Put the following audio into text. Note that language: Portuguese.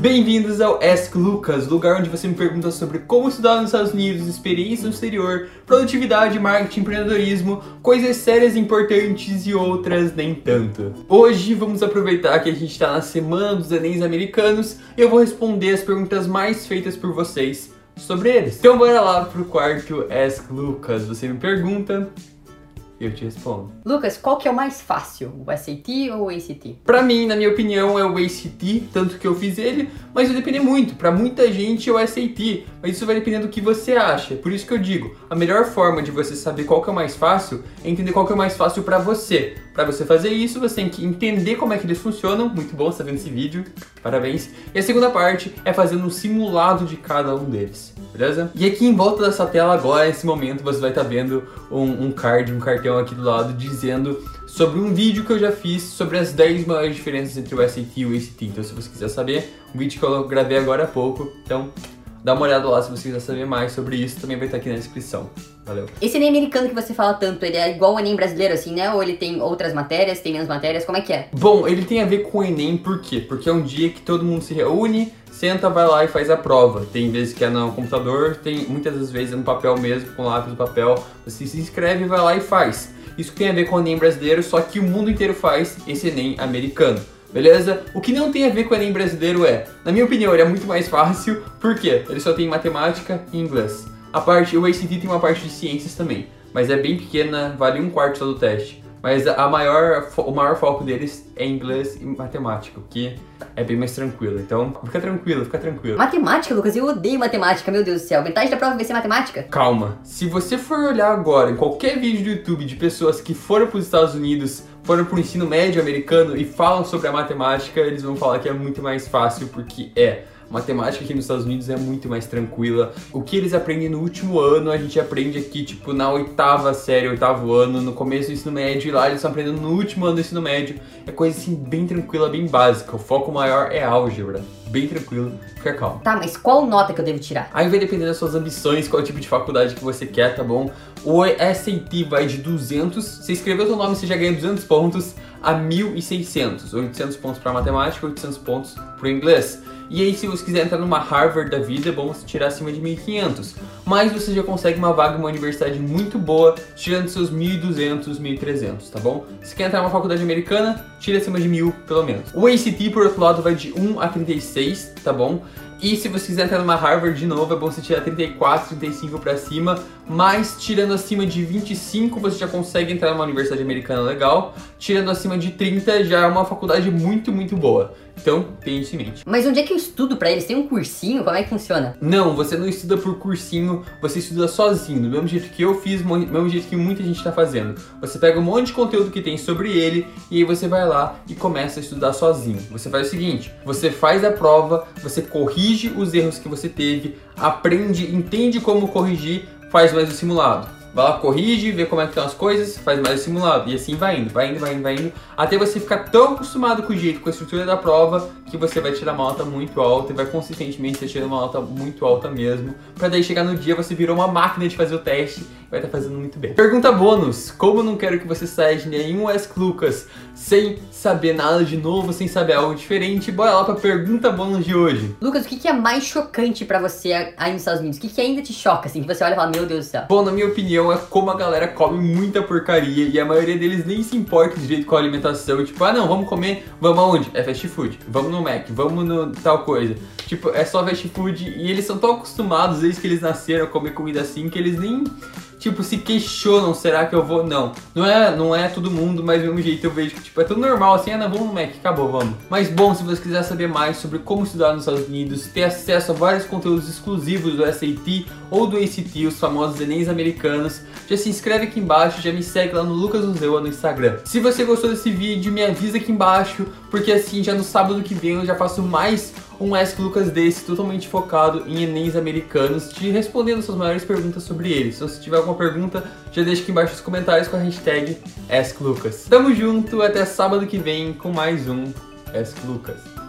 Bem-vindos ao Ask Lucas, lugar onde você me pergunta sobre como estudar nos Estados Unidos, experiência no exterior, produtividade, marketing, empreendedorismo, coisas sérias importantes e outras nem tanto. Hoje vamos aproveitar que a gente está na semana dos Enems americanos e eu vou responder as perguntas mais feitas por vocês sobre eles. Então bora lá pro quarto Ask Lucas. Você me pergunta, eu te respondo. Lucas, qual que é o mais fácil? O SAT ou o ACT? Pra mim, na minha opinião, é o ACT, tanto que eu fiz ele, mas vai depender muito. Pra muita gente é o SAT, mas isso vai depender do que você acha. Por isso que eu digo, a melhor forma de você saber qual que é o mais fácil é entender qual que é o mais fácil pra você. Pra você fazer isso, você tem que entender como é que eles funcionam. Muito bom, você tá vendo esse vídeo. Parabéns. E a segunda parte é fazendo um simulado de cada um deles, beleza? E aqui em volta dessa tela agora, nesse momento, você vai estar tá vendo um, um card, um cartão aqui do lado dizendo sobre um vídeo que eu já fiz sobre as 10 maiores diferenças entre o SAT e o ACT. Então, se você quiser saber, um vídeo que eu gravei agora há pouco. Então, dá uma olhada lá se você quiser saber mais sobre isso, também vai estar aqui na descrição. Valeu. Esse Enem americano que você fala tanto, ele é igual o Enem brasileiro, assim, né? Ou ele tem outras matérias, tem menos matérias, como é que é? Bom, ele tem a ver com o Enem, por quê? Porque é um dia que todo mundo se reúne, senta, vai lá e faz a prova. Tem vezes que é no computador, tem muitas das vezes é no papel mesmo, com lápis no papel. Você se inscreve, vai lá e faz. Isso tem a ver com o Enem brasileiro, só que o mundo inteiro faz esse Enem americano. Beleza? O que não tem a ver com o Enem brasileiro é, na minha opinião, ele é muito mais fácil, porque ele só tem matemática e inglês. A parte, o ACT tem uma parte de ciências também, mas é bem pequena, vale um quarto só do teste. Mas a maior, o maior foco deles é inglês e matemática, que é bem mais tranquilo. Então, fica tranquilo, fica tranquilo. Matemática, Lucas, eu odeio matemática, meu Deus do céu. Metade da prova vai ser matemática? Calma. Se você for olhar agora em qualquer vídeo do YouTube de pessoas que foram para os Estados Unidos, foram para o ensino médio americano e falam sobre a matemática, eles vão falar que é muito mais fácil, porque é matemática aqui nos Estados Unidos é muito mais tranquila. O que eles aprendem no último ano, a gente aprende aqui, tipo, na oitava série, oitavo ano, no começo do ensino médio, e lá eles estão aprendendo no último ano do ensino médio. É coisa assim, bem tranquila, bem básica. O foco maior é álgebra. Bem tranquilo, fica calmo. Tá, mas qual nota que eu devo tirar? Aí vai depender das suas ambições, qual tipo de faculdade que você quer, tá bom? O SAT vai de 200, você escreveu seu nome, você já ganha 200 pontos, a 1.600. 800 pontos para matemática, 800 pontos para inglês. E aí, se você quiser entrar numa Harvard da vida, é bom você tirar acima de 1.500. Mas você já consegue uma vaga em uma universidade muito boa, tirando seus 1.200, 1.300, tá bom? Se quer entrar numa faculdade americana, tira acima de 1.000, pelo menos. O ACT, por outro lado, vai de 1 a 36, tá bom? E se você quiser entrar numa Harvard de novo, é bom você tirar 34, 35 para cima, mas tirando acima de 25 você já consegue entrar numa universidade americana legal, tirando acima de 30 já é uma faculdade muito, muito boa. Então, tenha isso em mente. Mas onde é que eu estudo para eles? Tem um cursinho? Como é que funciona? Não, você não estuda por cursinho, você estuda sozinho, do mesmo jeito que eu fiz, do mesmo jeito que muita gente está fazendo. Você pega um monte de conteúdo que tem sobre ele e aí você vai lá e começa a estudar sozinho. Você faz o seguinte, você faz a prova, você corrige os erros que você teve, aprende, entende como corrigir, faz mais o simulado vai lá, corrige, vê como é que estão as coisas, faz mais o simulado. E assim vai indo, vai indo, vai indo, vai indo, até você ficar tão acostumado com o jeito, com a estrutura da prova, que você vai tirar uma nota muito alta e vai consistentemente tirar uma nota muito alta mesmo, para daí chegar no dia você virou uma máquina de fazer o teste vai estar tá fazendo muito bem. Pergunta bônus: como não quero que você saia de nenhum Ask Lucas sem saber nada de novo, sem saber algo diferente, bora lá pra pergunta bônus de hoje. Lucas, o que é mais chocante para você aí nos Estados Unidos? O que ainda te choca, assim, que você olha e fala, meu Deus do céu? Bom, na minha opinião, opinião, é como a galera come muita porcaria e a maioria deles nem se importa direito com a alimentação. Tipo, ah não, vamos comer, vamos aonde? É fast food. Vamos no Mac, vamos no tal coisa. Tipo, é só fast food e eles são tão acostumados desde que eles nasceram a comer comida assim que eles nem tipo, se questionam, será que eu vou? Não. Não é, não é todo mundo, mas do mesmo jeito eu vejo que, tipo, é tudo normal, assim, ah, não, vamos no Mac, acabou, vamos. Mas bom, se você quiser saber mais sobre como estudar nos Estados Unidos, ter acesso a vários conteúdos exclusivos do SAT ou do ACT, os famosos Enems americanos, já se inscreve aqui embaixo, já me segue lá no Lucas Uzeua no Instagram. Se você gostou desse vídeo, me avisa aqui embaixo, porque assim, já no sábado que vem eu já faço mais um Ask Lucas desse totalmente focado em Enems americanos, te respondendo suas maiores perguntas sobre eles. Então, se tiver alguma pergunta, já deixa aqui embaixo nos comentários com a hashtag AskLucas. Tamo junto, até sábado que vem com mais um Ask Lucas.